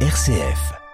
RCF.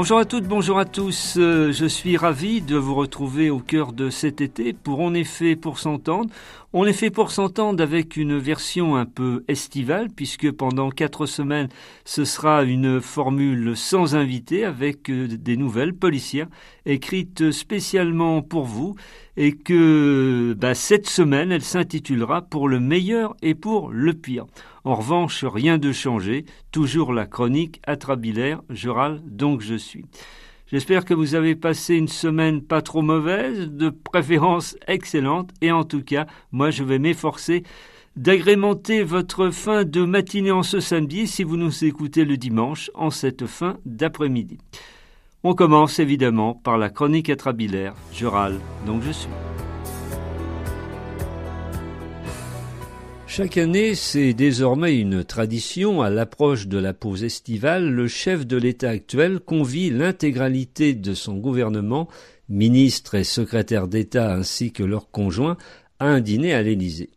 Bonjour à toutes, bonjour à tous. Euh, je suis ravi de vous retrouver au cœur de cet été pour En effet pour s'entendre. On est fait pour s'entendre avec une version un peu estivale puisque pendant quatre semaines ce sera une formule sans invité avec euh, des nouvelles policières écrites spécialement pour vous et que bah, cette semaine elle s'intitulera Pour le meilleur et pour le pire. En revanche, rien de changé, toujours la chronique atrabilaire, je râle donc je suis. J'espère que vous avez passé une semaine pas trop mauvaise, de préférence excellente, et en tout cas, moi je vais m'efforcer d'agrémenter votre fin de matinée en ce samedi si vous nous écoutez le dimanche en cette fin d'après-midi. On commence évidemment par la chronique atrabilaire, je râle donc je suis. Chaque année, c'est désormais une tradition, à l'approche de la pause estivale, le chef de l'État actuel convie l'intégralité de son gouvernement, ministres et secrétaires d'État ainsi que leurs conjoints, à un dîner à l'Élysée.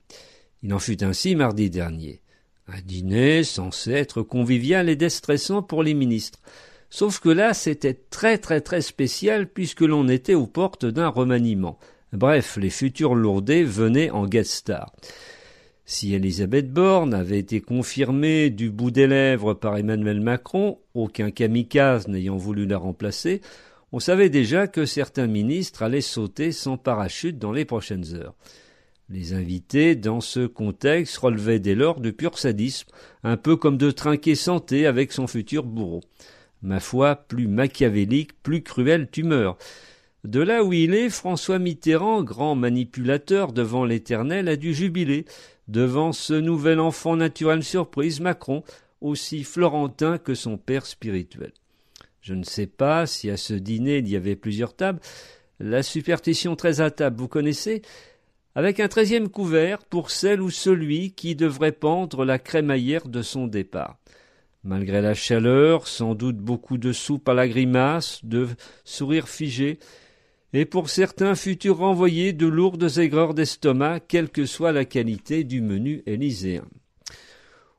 Il en fut ainsi mardi dernier. Un dîner censé être convivial et déstressant pour les ministres. Sauf que là, c'était très très très spécial puisque l'on était aux portes d'un remaniement. Bref, les futurs lourdés venaient en guest star. Si Elisabeth Borne avait été confirmée du bout des lèvres par Emmanuel Macron, aucun kamikaze n'ayant voulu la remplacer, on savait déjà que certains ministres allaient sauter sans parachute dans les prochaines heures. Les invités, dans ce contexte, relevaient dès lors de pur sadisme, un peu comme de trinquer santé avec son futur bourreau. Ma foi, plus machiavélique, plus cruelle tumeur. De là où il est, François Mitterrand, grand manipulateur devant l'éternel, a dû jubiler, devant ce nouvel enfant naturel surprise, Macron, aussi florentin que son père spirituel. Je ne sais pas si à ce dîner il y avait plusieurs tables. La superstition très à table, vous connaissez? Avec un treizième couvert pour celle ou celui qui devrait pendre la crémaillère de son départ. Malgré la chaleur, sans doute beaucoup de soupe à la grimace, de sourires figés, et pour certains futurs renvoyés de lourdes aigreurs d'estomac, quelle que soit la qualité du menu élyséen.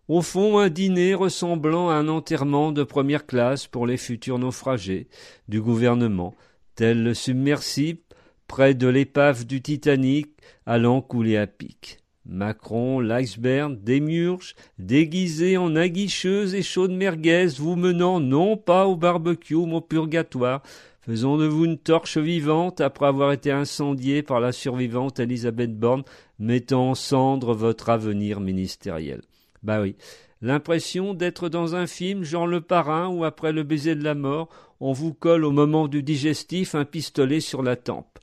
Au fond, un dîner ressemblant à un enterrement de première classe pour les futurs naufragés du gouvernement, tel le submersible près de l'épave du Titanic allant couler à pic. Macron, l'iceberg, Démiurge, déguisés en aguicheuse et chaude merguez, vous menant non pas au barbecue, mais au purgatoire, Faisons de vous une torche vivante après avoir été incendié par la survivante Elisabeth Borne, mettant en cendre votre avenir ministériel. Bah oui. L'impression d'être dans un film genre Le Parrain où après le baiser de la mort, on vous colle au moment du digestif un pistolet sur la tempe.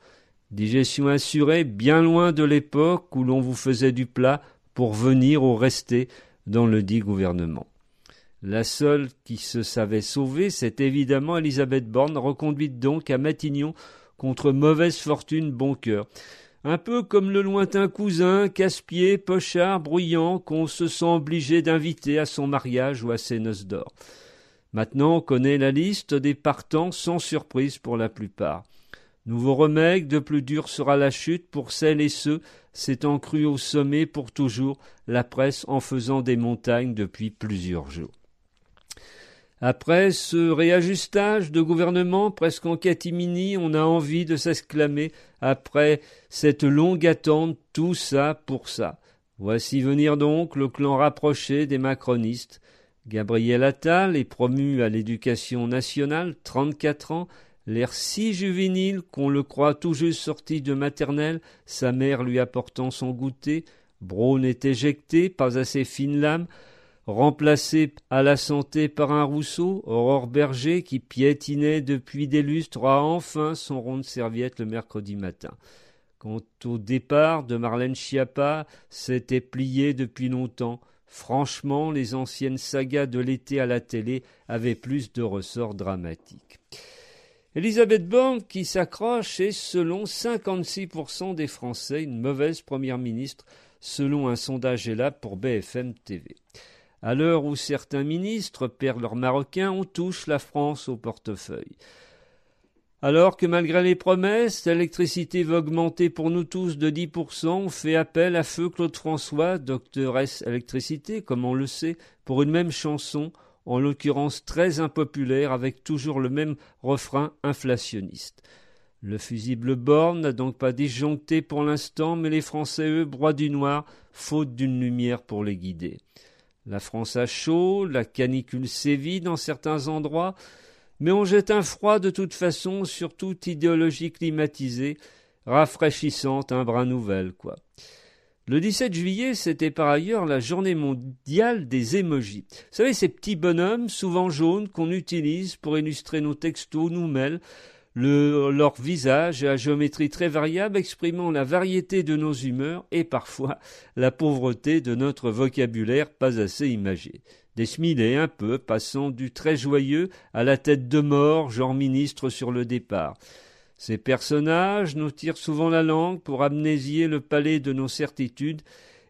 Digestion assurée bien loin de l'époque où l'on vous faisait du plat pour venir ou rester dans le dit gouvernement. La seule qui se savait sauvée, c'est évidemment Elisabeth Borne, reconduite donc à Matignon contre mauvaise fortune, bon cœur. Un peu comme le lointain cousin, casse-pied, pochard, bruyant, qu'on se sent obligé d'inviter à son mariage ou à ses noces d'or. Maintenant, on connaît la liste des partants sans surprise pour la plupart. Nouveau remède, de plus dur sera la chute pour celles et ceux s'étant cru au sommet pour toujours, la presse en faisant des montagnes depuis plusieurs jours. Après ce réajustage de gouvernement presque en catimini, on a envie de s'exclamer après cette longue attente, tout ça pour ça. Voici venir donc le clan rapproché des macronistes. Gabriel Attal est promu à l'éducation nationale, trente-quatre ans, l'air si juvénile qu'on le croit tout juste sorti de maternelle, sa mère lui apportant son goûter, Braun est éjecté, pas assez fine lame, remplacé à la santé par un Rousseau, Aurore Berger, qui piétinait depuis des lustres, a enfin son rond de serviette le mercredi matin. Quant au départ de Marlène Schiappa, c'était plié depuis longtemps. Franchement, les anciennes sagas de l'été à la télé avaient plus de ressorts dramatiques. Elisabeth Borne, qui s'accroche, est, selon 56% des Français, une mauvaise première ministre, selon un sondage là pour BFM TV. À l'heure où certains ministres perdent leur marocain, on touche la France au portefeuille. Alors que malgré les promesses, l'électricité va augmenter pour nous tous de 10%, on fait appel à feu Claude François, doctoresse électricité, comme on le sait, pour une même chanson, en l'occurrence très impopulaire, avec toujours le même refrain inflationniste. Le fusible Borne n'a donc pas disjoncté pour l'instant, mais les Français, eux, broient du noir, faute d'une lumière pour les guider. La France a chaud, la canicule sévit dans certains endroits, mais on jette un froid de toute façon sur toute idéologie climatisée, rafraîchissante, un brin nouvel, quoi. Le 17 juillet, c'était par ailleurs la journée mondiale des émojis. Vous savez, ces petits bonhommes, souvent jaunes, qu'on utilise pour illustrer nos textos, nos mails, leur visage à géométrie très variable exprimant la variété de nos humeurs et parfois la pauvreté de notre vocabulaire pas assez imagé des un peu, passant du très joyeux à la tête de mort, genre ministre sur le départ. Ces personnages nous tirent souvent la langue pour amnésier le palais de nos certitudes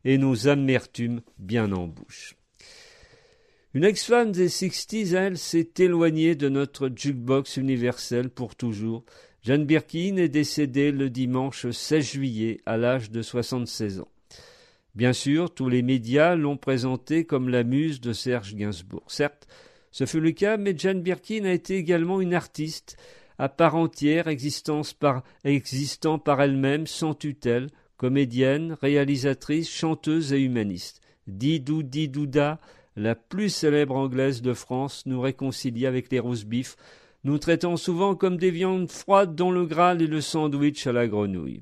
et nos amertumes bien en bouche. Une ex-femme des Sixties, elle, s'est éloignée de notre jukebox universel pour toujours. Jeanne Birkin est décédée le dimanche 16 juillet à l'âge de 76 ans. Bien sûr, tous les médias l'ont présenté comme la muse de Serge Gainsbourg. Certes, ce fut le cas, mais Jane Birkin a été également une artiste à part entière, existant par elle-même, sans tutelle, comédienne, réalisatrice, chanteuse et humaniste. Didou Didouda, la plus célèbre anglaise de France, nous réconcilie avec les roast beef, nous traitant souvent comme des viandes froides dont le Graal et le sandwich à la grenouille.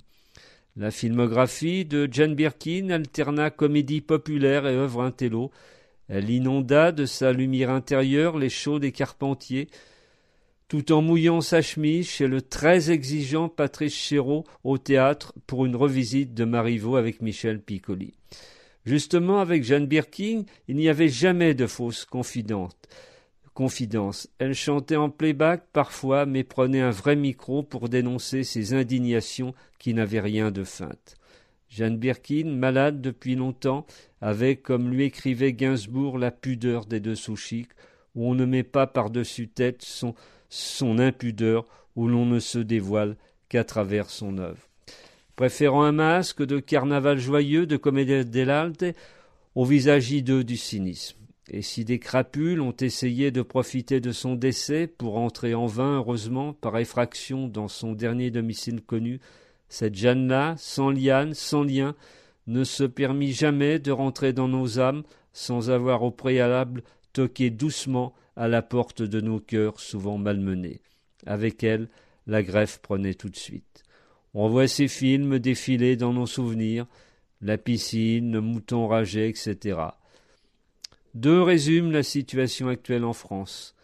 La filmographie de Jane Birkin alterna comédie populaire et œuvre intello. Elle inonda de sa lumière intérieure les chauds des Carpentiers, tout en mouillant sa chemise chez le très exigeant Patrice Chéreau au théâtre pour une revisite de Marivaux avec Michel Piccoli. Justement, avec Jeanne Birkin, il n'y avait jamais de fausses confidences confidence. Elle chantait en playback parfois, mais prenait un vrai micro pour dénoncer ses indignations qui n'avaient rien de feinte. Jeanne Birkin, malade depuis longtemps, avait, comme lui écrivait Gainsbourg, la pudeur des dessous chics, où on ne met pas par-dessus tête son, son impudeur, où l'on ne se dévoile qu'à travers son œuvre. Préférant un masque de carnaval joyeux de comédie dell'arte au visage hideux du cynisme. Et si des crapules ont essayé de profiter de son décès pour entrer en vain, heureusement, par effraction dans son dernier domicile connu, cette Jeanne-là, sans liane, sans lien, ne se permit jamais de rentrer dans nos âmes sans avoir au préalable toqué doucement à la porte de nos cœurs souvent malmenés. Avec elle, la greffe prenait tout de suite. On voit ces films défiler dans nos souvenirs, la piscine, le mouton ragé, etc. Deux résument la situation actuelle en France.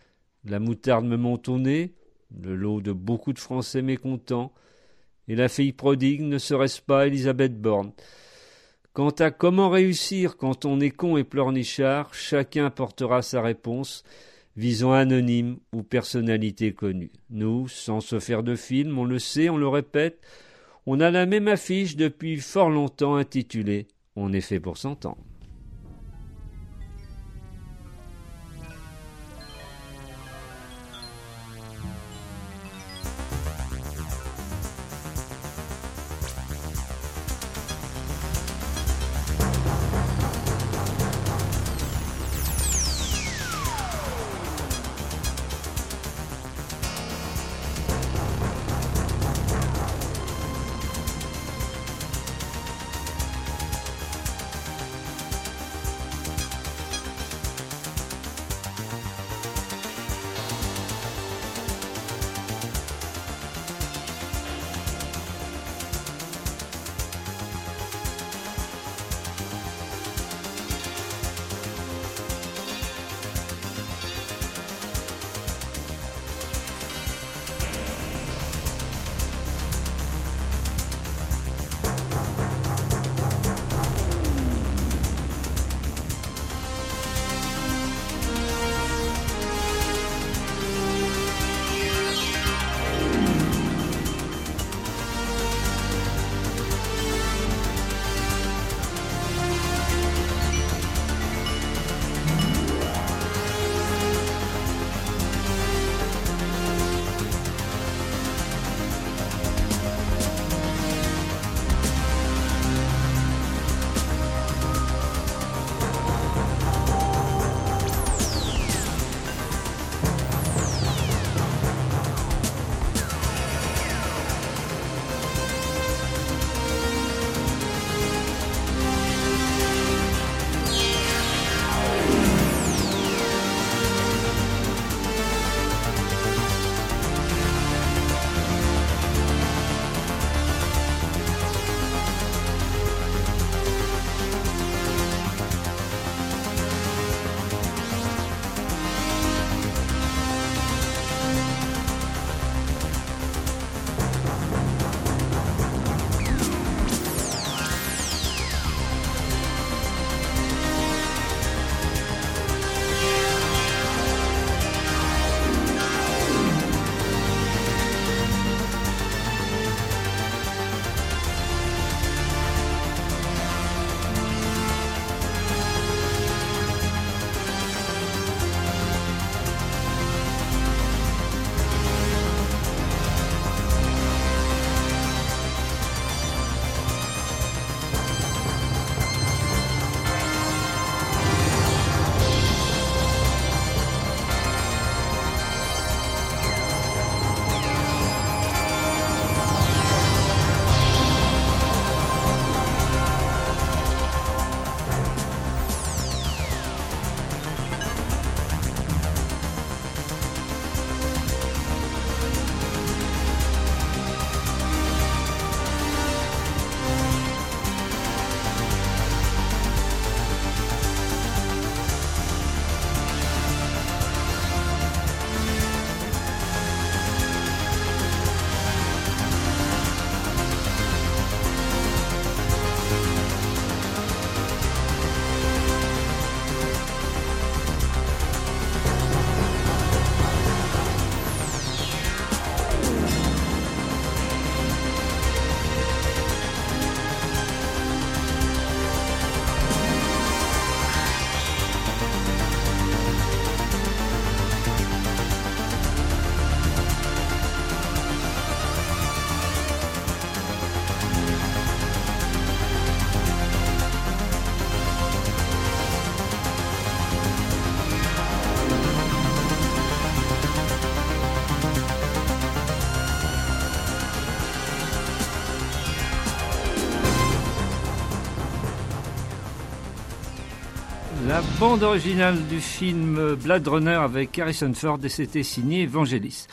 La moutarde me monte au nez, le lot de beaucoup de Français mécontents, et la fille prodigue ne serait-ce pas Elisabeth Borne. Quant à comment réussir quand on est con et pleurnichard, chacun portera sa réponse, visant anonyme ou personnalité connue. Nous, sans se faire de film, on le sait, on le répète, on a la même affiche depuis fort longtemps intitulée On est fait pour s'entendre. Bande originale du film Blade Runner avec Harrison Ford et c'était signé Evangelis.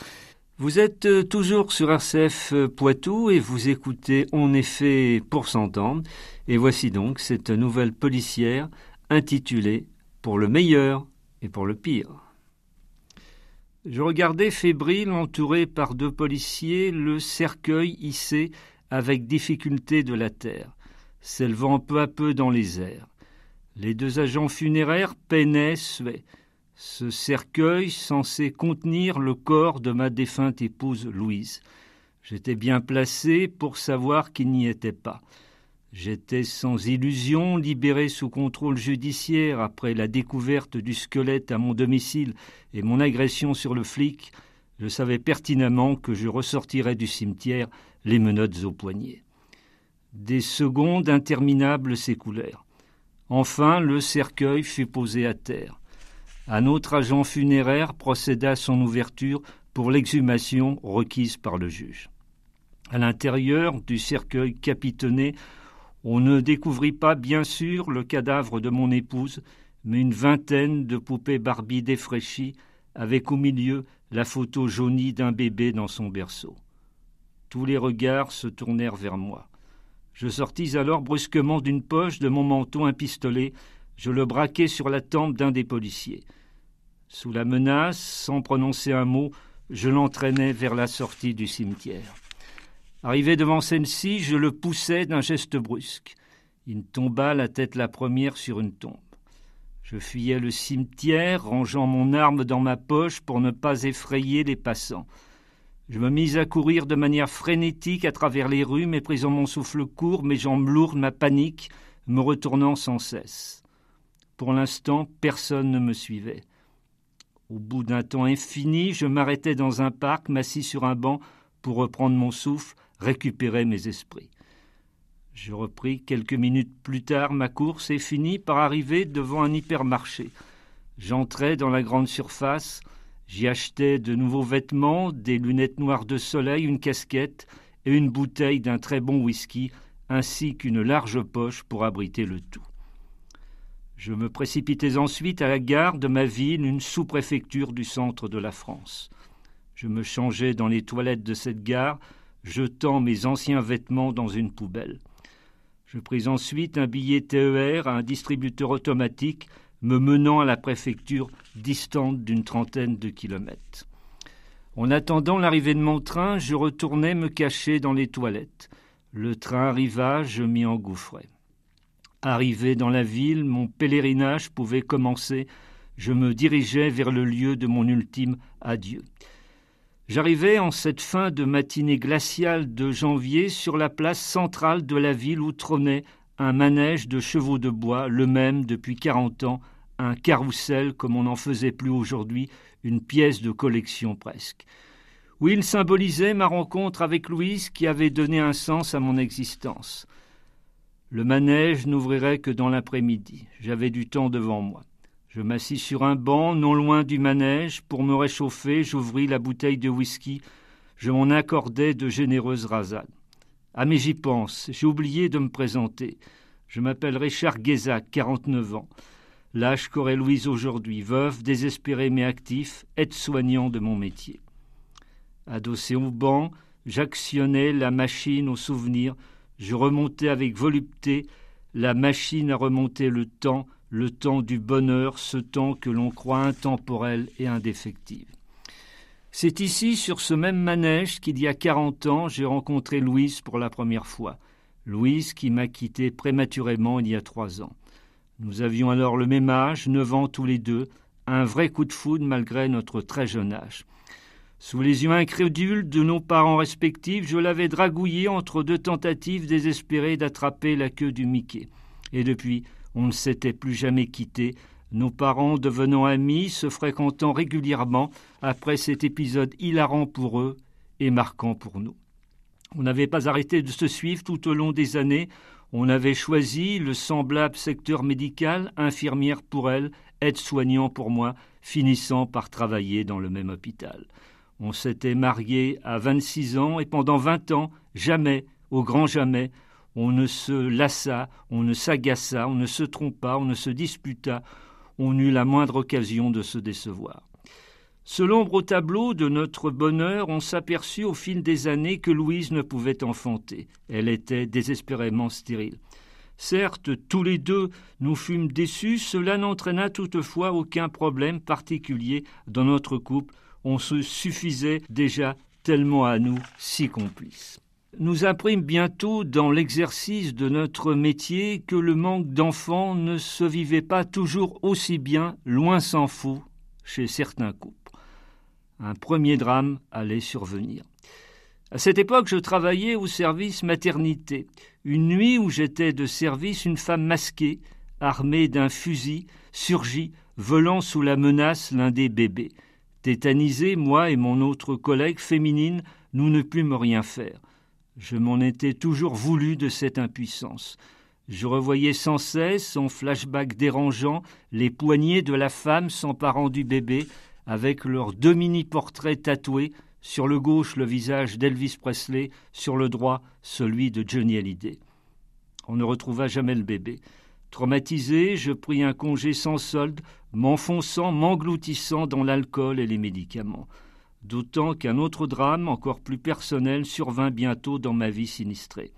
Vous êtes euh, toujours sur RCF euh, Poitou et vous écoutez est fait pour s'entendre. Et voici donc cette nouvelle policière intitulée Pour le meilleur et pour le pire. Je regardais fébrile, entouré par deux policiers, le cercueil hissé avec difficulté de la terre, s'élevant peu à peu dans les airs. Les deux agents funéraires peinaient. Ce cercueil censé contenir le corps de ma défunte épouse Louise. J'étais bien placé pour savoir qu'il n'y était pas. J'étais sans illusion, libéré sous contrôle judiciaire après la découverte du squelette à mon domicile et mon agression sur le flic. Je savais pertinemment que je ressortirais du cimetière les menottes aux poignets. Des secondes interminables s'écoulèrent. Enfin, le cercueil fut posé à terre. Un autre agent funéraire procéda à son ouverture pour l'exhumation requise par le juge. À l'intérieur du cercueil capitonné, on ne découvrit pas, bien sûr, le cadavre de mon épouse, mais une vingtaine de poupées Barbie défraîchies, avec au milieu la photo jaunie d'un bébé dans son berceau. Tous les regards se tournèrent vers moi. Je sortis alors brusquement d'une poche de mon manteau un pistolet, je le braquai sur la tempe d'un des policiers. Sous la menace, sans prononcer un mot, je l'entraînai vers la sortie du cimetière. Arrivé devant celle-ci, je le poussai d'un geste brusque. Il tomba la tête la première sur une tombe. Je fuyais le cimetière, rangeant mon arme dans ma poche pour ne pas effrayer les passants. Je me mis à courir de manière frénétique à travers les rues, méprisant mon souffle court, mes jambes lourdes, ma panique, me retournant sans cesse. Pour l'instant, personne ne me suivait. Au bout d'un temps infini, je m'arrêtai dans un parc, m'assis sur un banc pour reprendre mon souffle, récupérer mes esprits. Je repris quelques minutes plus tard ma course et finis par arriver devant un hypermarché. J'entrai dans la grande surface, j'y achetai de nouveaux vêtements, des lunettes noires de soleil, une casquette et une bouteille d'un très bon whisky, ainsi qu'une large poche pour abriter le tout. Je me précipitais ensuite à la gare de ma ville, une sous-préfecture du centre de la France. Je me changeai dans les toilettes de cette gare, jetant mes anciens vêtements dans une poubelle. Je pris ensuite un billet TER à un distributeur automatique me menant à la préfecture distante d'une trentaine de kilomètres. En attendant l'arrivée de mon train, je retournai me cacher dans les toilettes. Le train arriva, je m'y engouffrai. Arrivé dans la ville, mon pèlerinage pouvait commencer. Je me dirigeais vers le lieu de mon ultime adieu. J'arrivais en cette fin de matinée glaciale de janvier sur la place centrale de la ville où trônait un manège de chevaux de bois, le même depuis quarante ans, un carrousel comme on n'en faisait plus aujourd'hui, une pièce de collection presque. Où il symbolisait ma rencontre avec Louise qui avait donné un sens à mon existence. Le manège n'ouvrirait que dans l'après-midi. J'avais du temps devant moi. Je m'assis sur un banc non loin du manège. Pour me réchauffer, j'ouvris la bouteille de whisky. Je m'en accordais de généreuses rasades. Ah mais j'y pense, j'ai oublié de me présenter. Je m'appelle Richard Guézac, 49 ans. L'âge qu'aurait Louise aujourd'hui, veuve, désespéré mais actif, aide-soignant de mon métier. Adossé au banc, j'actionnais la machine au souvenir, je remontais avec volupté la machine à remonter le temps, le temps du bonheur, ce temps que l'on croit intemporel et indéfectible. C'est ici, sur ce même manège, qu'il y a quarante ans, j'ai rencontré Louise pour la première fois. Louise qui m'a quitté prématurément il y a trois ans. Nous avions alors le même âge, neuf ans tous les deux, un vrai coup de foudre malgré notre très jeune âge. Sous les yeux incrédules de nos parents respectifs, je l'avais dragouillé entre deux tentatives désespérées d'attraper la queue du Mickey. Et depuis, on ne s'était plus jamais quitté, nos parents devenant amis, se fréquentant régulièrement après cet épisode hilarant pour eux et marquant pour nous. On n'avait pas arrêté de se suivre tout au long des années, on avait choisi le semblable secteur médical, infirmière pour elle, aide-soignant pour moi, finissant par travailler dans le même hôpital. On s'était mariés à vingt-six ans et pendant vingt ans, jamais, au grand jamais, On ne se lassa, on ne s'agaça, on ne se trompa, on ne se disputa, on eut la moindre occasion de se décevoir. Ce l'ombre au tableau de notre bonheur, on s'aperçut au fil des années que Louise ne pouvait enfanter. Elle était désespérément stérile. Certes, tous les deux nous fûmes déçus, cela n'entraîna toutefois aucun problème particulier dans notre couple. On se suffisait déjà tellement à nous si complices. Nous imprime bientôt dans l'exercice de notre métier que le manque d'enfants ne se vivait pas toujours aussi bien, loin s'en faut, chez certains couples. Un premier drame allait survenir. À cette époque, je travaillais au service maternité. Une nuit où j'étais de service, une femme masquée, armée d'un fusil, surgit, volant sous la menace l'un des bébés. Tétanisés, moi et mon autre collègue féminine, nous ne pûmes rien faire. Je m'en étais toujours voulu de cette impuissance. Je revoyais sans cesse, en flashback dérangeant, les poignets de la femme s'emparant du bébé, avec leurs deux mini-portraits tatoués, sur le gauche le visage d'Elvis Presley, sur le droit celui de Johnny Hallyday. On ne retrouva jamais le bébé. Traumatisé, je pris un congé sans solde, m'enfonçant, m'engloutissant dans l'alcool et les médicaments. D'autant qu'un autre drame, encore plus personnel, survint bientôt dans ma vie sinistrée.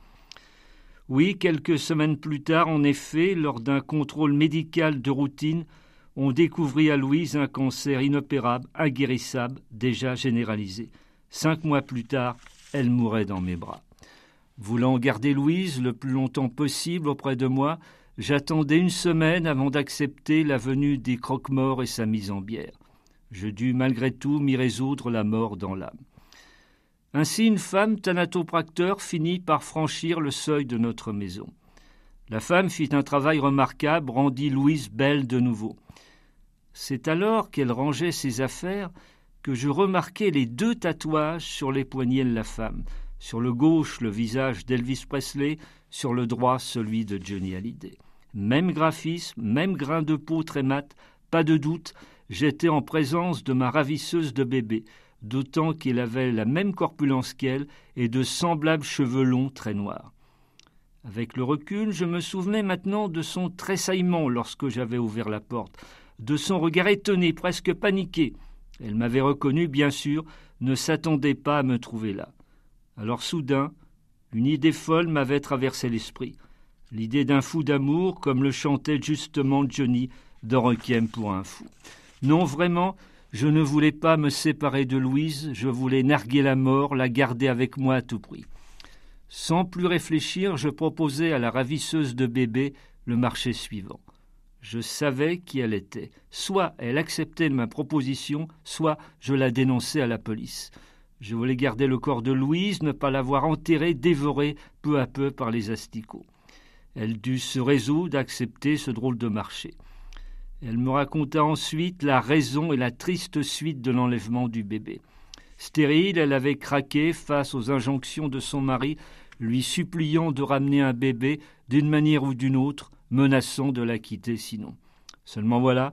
Oui, quelques semaines plus tard, en effet, lors d'un contrôle médical de routine, on découvrit à Louise un cancer inopérable, inguérissable, déjà généralisé. Cinq mois plus tard, elle mourait dans mes bras. Voulant garder Louise le plus longtemps possible auprès de moi, j'attendais une semaine avant d'accepter la venue des croque-morts et sa mise en bière. Je dus malgré tout m'y résoudre la mort dans l'âme. Ainsi une femme thanatopracteur finit par franchir le seuil de notre maison. La femme fit un travail remarquable, rendit Louise belle de nouveau. C'est alors qu'elle rangeait ses affaires que je remarquai les deux tatouages sur les poignets de la femme. Sur le gauche, le visage d'Elvis Presley, sur le droit, celui de Johnny Hallyday. Même graphisme, même grain de peau très mat, pas de doute, j'étais en présence de ma ravisseuse de bébé, d'autant qu'il avait la même corpulence qu'elle et de semblables cheveux longs très noirs. Avec le recul, je me souvenais maintenant de son tressaillement lorsque j'avais ouvert la porte de son regard étonné, presque paniqué. Elle m'avait reconnu, bien sûr, ne s'attendait pas à me trouver là. Alors soudain, une idée folle m'avait traversé l'esprit. L'idée d'un fou d'amour, comme le chantait justement Johnny dans Requiem pour un fou. Non, vraiment, je ne voulais pas me séparer de Louise, je voulais narguer la mort, la garder avec moi à tout prix. Sans plus réfléchir, je proposai à la ravisseuse de bébé le marché suivant. Je savais qui elle était. Soit elle acceptait ma proposition, soit je la dénonçais à la police. Je voulais garder le corps de Louise, ne pas l'avoir enterré, dévoré peu à peu par les asticots. Elle dut se résoudre d'accepter ce drôle de marché. Elle me raconta ensuite la raison et la triste suite de l'enlèvement du bébé. Stérile, elle avait craqué face aux injonctions de son mari, lui suppliant de ramener un bébé d'une manière ou d'une autre, menaçant de la quitter sinon. Seulement voilà,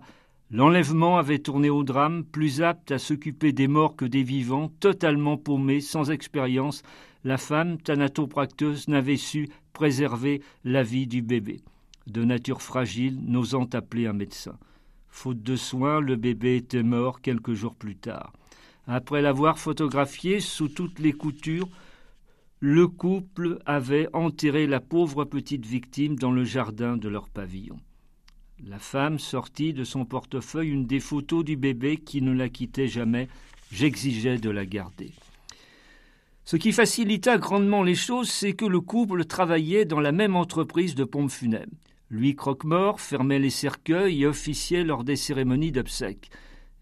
l'enlèvement avait tourné au drame, plus apte à s'occuper des morts que des vivants, totalement paumé, sans expérience, la femme thanatopracteuse n'avait su préserver la vie du bébé. De nature fragile, n'osant appeler un médecin. Faute de soins, le bébé était mort quelques jours plus tard. Après l'avoir photographié sous toutes les coutures, le couple avait enterré la pauvre petite victime dans le jardin de leur pavillon. La femme sortit de son portefeuille une des photos du bébé qui ne la quittait jamais. J'exigeais de la garder. Ce qui facilita grandement les choses, c'est que le couple travaillait dans la même entreprise de pompes funèbres. Lui, croque-mort, fermait les cercueils et officiait lors des cérémonies d'obsèques.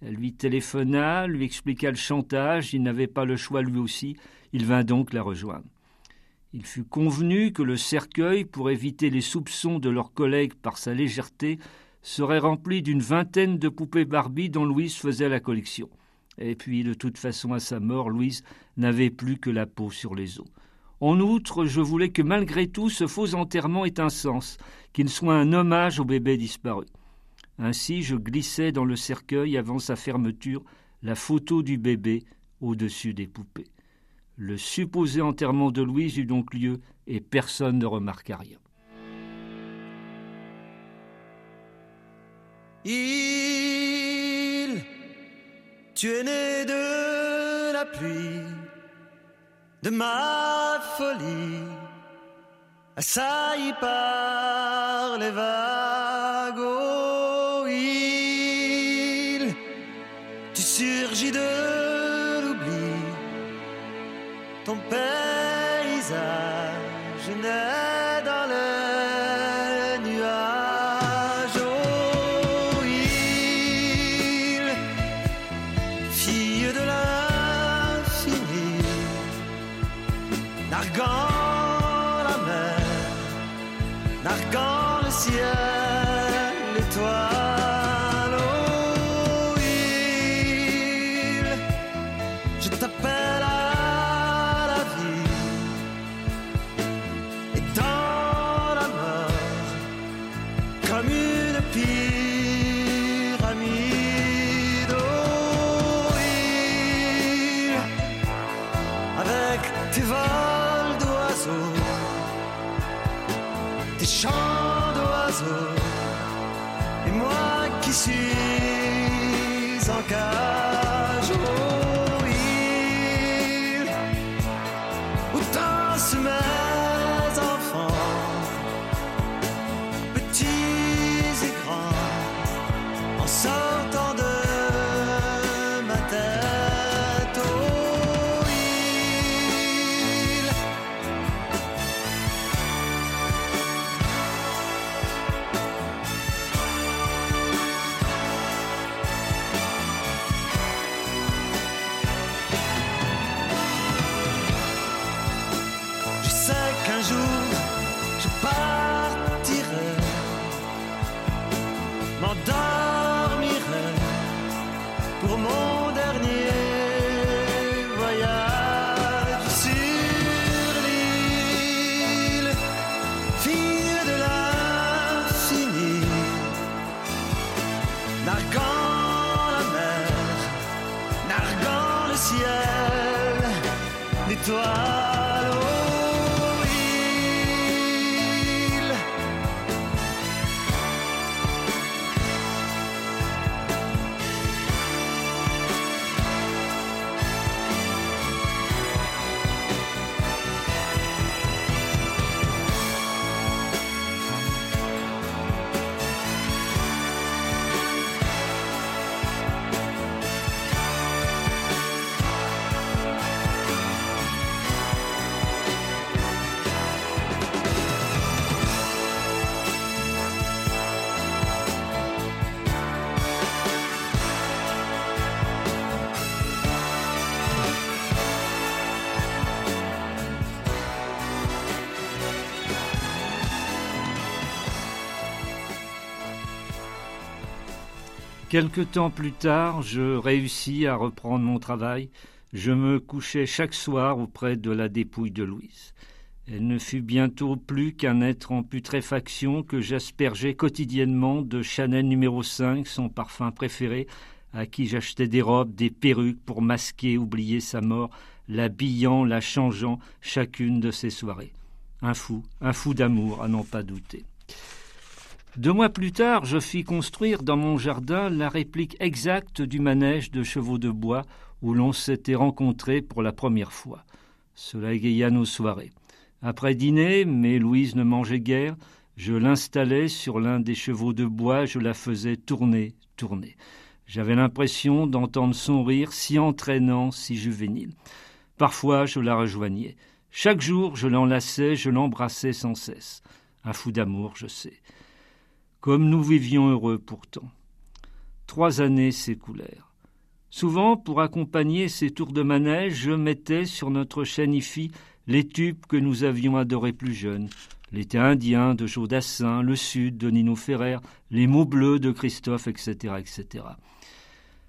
Elle lui téléphona, lui expliqua le chantage, il n'avait pas le choix lui aussi, il vint donc la rejoindre. Il fut convenu que le cercueil, pour éviter les soupçons de leurs collègues par sa légèreté, serait rempli d'une vingtaine de poupées Barbie dont Louise faisait la collection. Et puis, de toute façon, à sa mort, Louise n'avait plus que la peau sur les os. En outre, je voulais que malgré tout ce faux enterrement ait un sens, qu'il soit un hommage au bébé disparu. Ainsi, je glissai dans le cercueil avant sa fermeture la photo du bébé au-dessus des poupées. Le supposé enterrement de Louise eut donc lieu et personne ne remarqua rien. Il, tu es né de la pluie, de ma folie, assailli par les vagues. Quelque temps plus tard, je réussis à reprendre mon travail. Je me couchais chaque soir auprès de la dépouille de Louise. Elle ne fut bientôt plus qu'un être en putréfaction que j'aspergeais quotidiennement de Chanel numéro 5, son parfum préféré, à qui j'achetais des robes, des perruques pour masquer, oublier sa mort, l'habillant, la changeant chacune de ses soirées. Un fou, un fou d'amour, à n'en pas douter. Deux mois plus tard, je fis construire dans mon jardin la réplique exacte du manège de chevaux de bois où l'on s'était rencontré pour la première fois. Cela égaya nos soirées. Après dîner, mais Louise ne mangeait guère, je l'installais sur l'un des chevaux de bois, je la faisais tourner, tourner. J'avais l'impression d'entendre son rire si entraînant, si juvénile. Parfois, je la rejoignais. Chaque jour, je l'enlaçais, je l'embrassais sans cesse. Un fou d'amour, je sais. Comme nous vivions heureux pourtant. Trois années s'écoulèrent. Souvent, pour accompagner ces tours de manège, je mettais sur notre chaîne les tubes que nous avions adorés plus jeunes. L'été indien de Joe Dassin, le Sud de Nino Ferrer, les mots bleus de Christophe, etc., etc.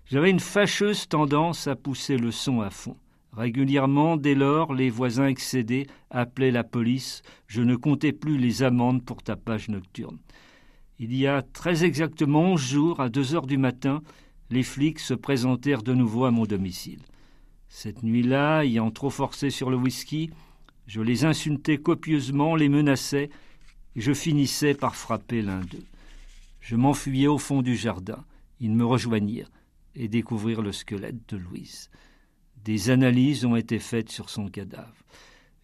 J'avais une fâcheuse tendance à pousser le son à fond. Régulièrement, dès lors, les voisins excédés appelaient la police. Je ne comptais plus les amendes pour tapage nocturne. Il y a très exactement onze jours, à deux heures du matin, les flics se présentèrent de nouveau à mon domicile. Cette nuit-là, ayant trop forcé sur le whisky, Je les insultais copieusement, les menaçais, et je finissais par frapper l'un d'eux. Je m'enfuyais au fond du jardin. Ils me rejoignirent et découvrirent le squelette de Louise. Des analyses ont été faites sur son cadavre.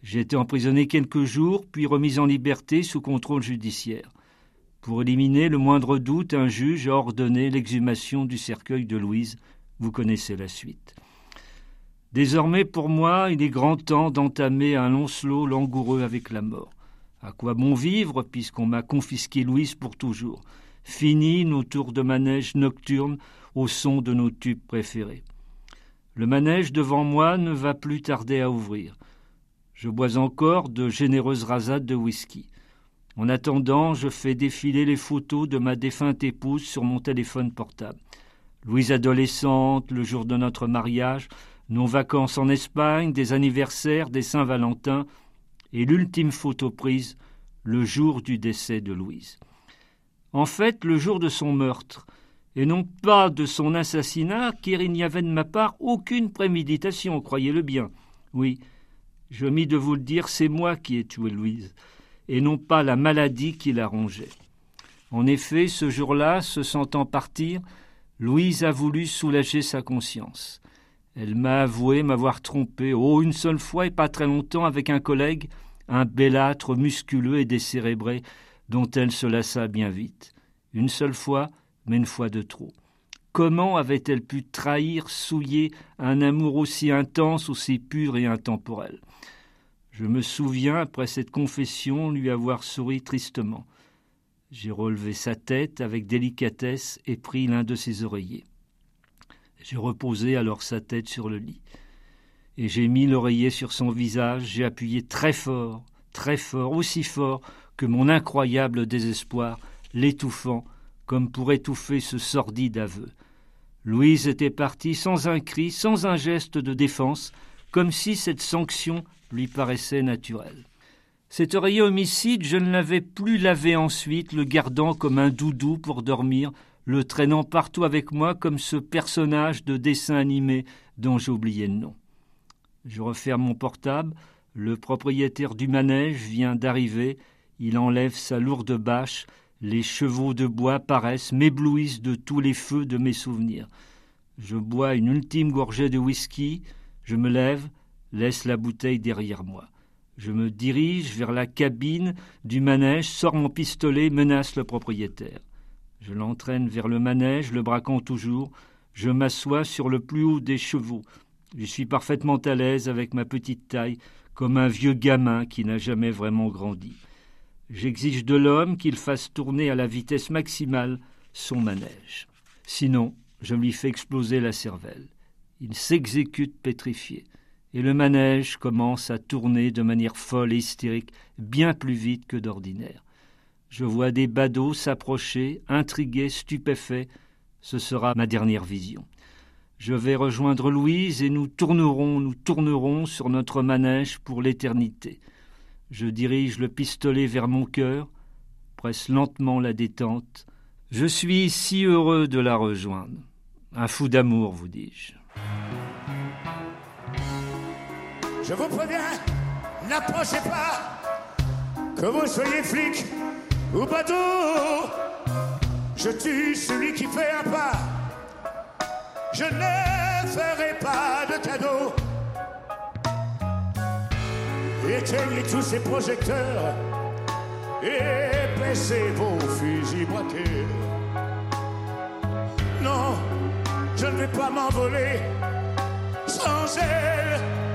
J'ai été emprisonné quelques jours, puis remis en liberté sous contrôle judiciaire. Pour éliminer le moindre doute, un juge a ordonné l'exhumation du cercueil de Louise. Vous connaissez la suite. Désormais, pour moi, il est grand temps d'entamer un long slow langoureux avec la mort. À quoi bon vivre, puisqu'on m'a confisqué Louise pour toujours? Fini nos tours de manège nocturnes au son de nos tubes préférés. Le manège devant moi ne va plus tarder à ouvrir. Je bois encore de généreuses rasades de whisky. En attendant, je fais défiler les photos de ma défunte épouse sur mon téléphone portable. Louise adolescente, le jour de notre mariage, nos vacances en Espagne, des anniversaires, des Saint-Valentin, et l'ultime photo prise le jour du décès de Louise. En fait, le jour de son meurtre, et non pas de son assassinat, car il n'y avait de ma part aucune préméditation, croyez-le bien. Oui, je mis de vous le dire, c'est moi qui ai tué Louise, et non pas la maladie qui la rongeait. En effet, ce jour-là, se sentant partir, Louise a voulu soulager sa conscience. Elle m'a avoué m'avoir trompé, oh, une seule fois et pas très longtemps, avec un collègue, un bellâtre musculeux et décérébré, dont elle se lassa bien vite. Une seule fois, mais une fois de trop. Comment avait-elle pu trahir, souiller un amour aussi intense, aussi pur et intemporel? Je me souviens, après cette confession, lui avoir souri tristement. J'ai relevé sa tête avec délicatesse et pris l'un de ses oreillers. J'ai reposé alors sa tête sur le lit. Et j'ai mis l'oreiller sur son visage, j'ai appuyé très fort, très fort, aussi fort que mon incroyable désespoir, l'étouffant, comme pour étouffer ce sordide aveu. Louise était partie sans un cri, sans un geste de défense, comme si cette sanction lui paraissait naturelle. Cet oreiller homicide, je ne l'avais plus lavé ensuite, le gardant comme un doudou pour dormir, le traînant partout avec moi comme ce personnage de dessin animé dont oublié le nom. Je referme mon portable, le propriétaire du manège vient d'arriver, il enlève sa lourde bâche, les chevaux de bois paraissent, m'éblouissent de tous les feux de mes souvenirs. Je bois une ultime gorgée de whisky, je me lève, laisse la bouteille derrière moi. Je me dirige vers la cabine du manège, sors mon pistolet, menace le propriétaire. Je l'entraîne vers le manège, le braquant toujours. Je m'assois sur le plus haut des chevaux. Je suis parfaitement à l'aise avec ma petite taille, comme un vieux gamin qui n'a jamais vraiment grandi. J'exige de l'homme qu'il fasse tourner à la vitesse maximale son manège. Sinon, je lui fais exploser la cervelle. Il s'exécute pétrifié. Et le manège commence à tourner de manière folle et hystérique, bien plus vite que d'ordinaire. Je vois des badauds s'approcher, intrigués, stupéfaits. Ce sera ma dernière vision. Je vais rejoindre Louise et nous tournerons, nous tournerons sur notre manège pour l'éternité. Je dirige le pistolet vers mon cœur, presse lentement la détente. Je suis si heureux de la rejoindre. Un fou d'amour, vous dis-je. Je vous préviens, n'approchez pas, que vous soyez flic ou bateau. Je tue celui qui fait un pas. Je ne ferai pas de cadeau. Éteignez tous ces projecteurs et baissez vos fusils braqués. Non, je ne vais pas m'envoler sans elle.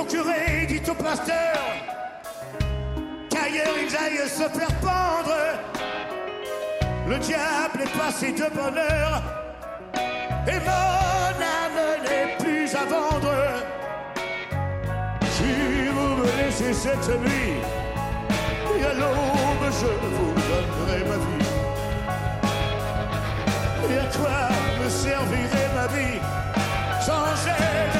Au curé, dites au pasteur qu'ailleurs ils aillent se faire pendre. Le diable est passé de bonheur et mon âme n'est plus à vendre. Si vous me laissez cette nuit, et à l'aube je vous donnerai ma vie. Et à quoi me servirait ma vie sans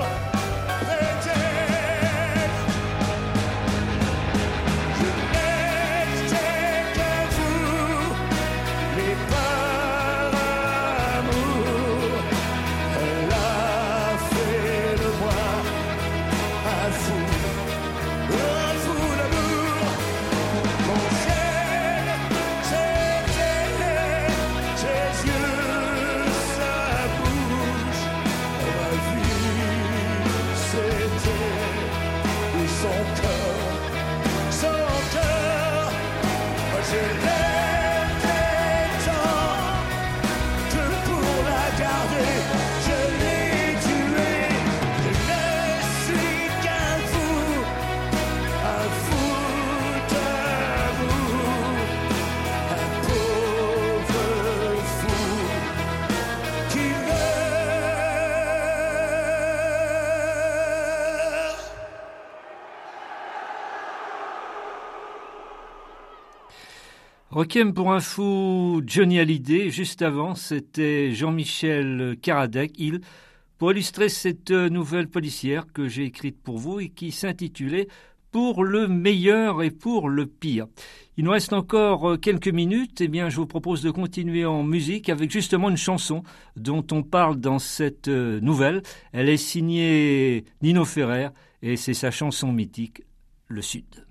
un fou, Johnny Hallyday. Juste avant, c'était Jean-Michel Karadec, il, pour illustrer cette nouvelle policière que j'ai écrite pour vous et qui s'intitulait Pour le meilleur et pour le pire. Il nous reste encore quelques minutes. Eh bien, je vous propose de continuer en musique avec justement une chanson dont on parle dans cette nouvelle. Elle est signée Nino Ferrer et c'est sa chanson mythique, Le Sud.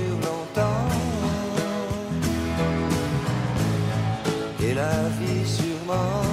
vie sûrement.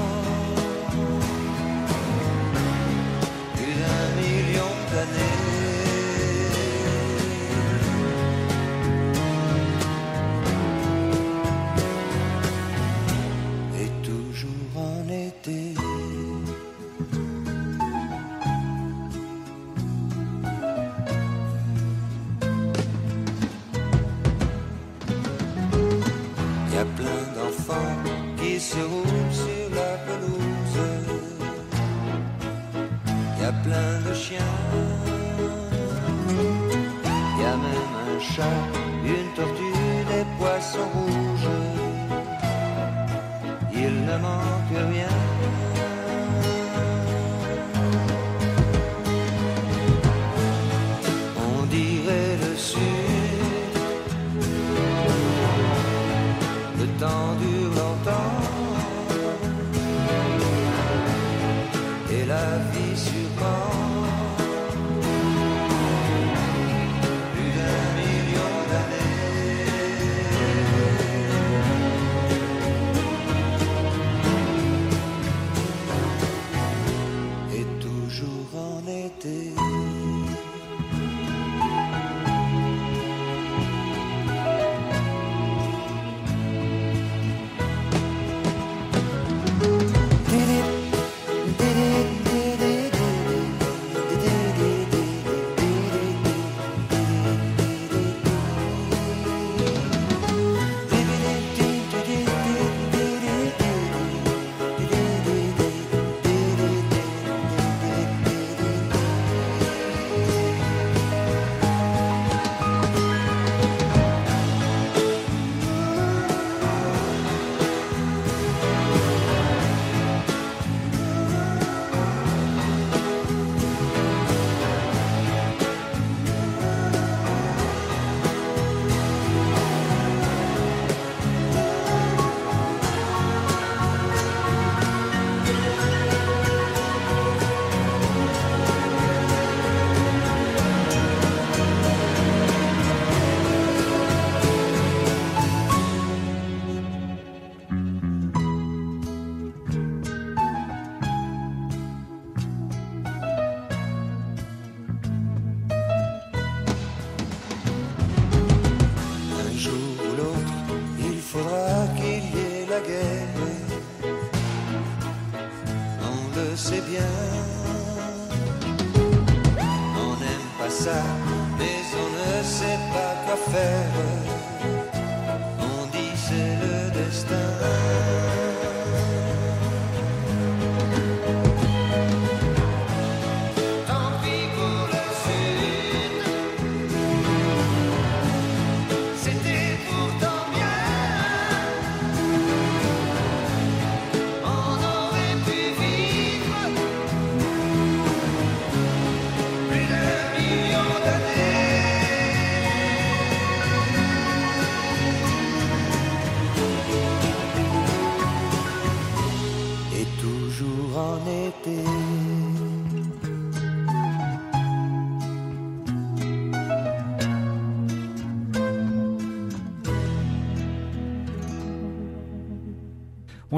Il ne manque rien.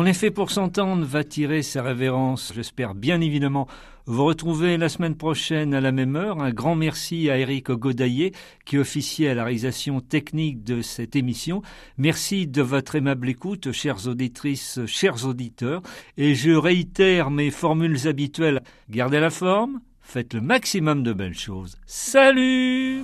On est fait pour s'entendre, va tirer sa révérence. J'espère bien évidemment vous retrouver la semaine prochaine à la même heure. Un grand merci à Eric Godaillé qui officiait à la réalisation technique de cette émission. Merci de votre aimable écoute, chères auditrices, chers auditeurs. Et je réitère mes formules habituelles. Gardez la forme, faites le maximum de belles choses. Salut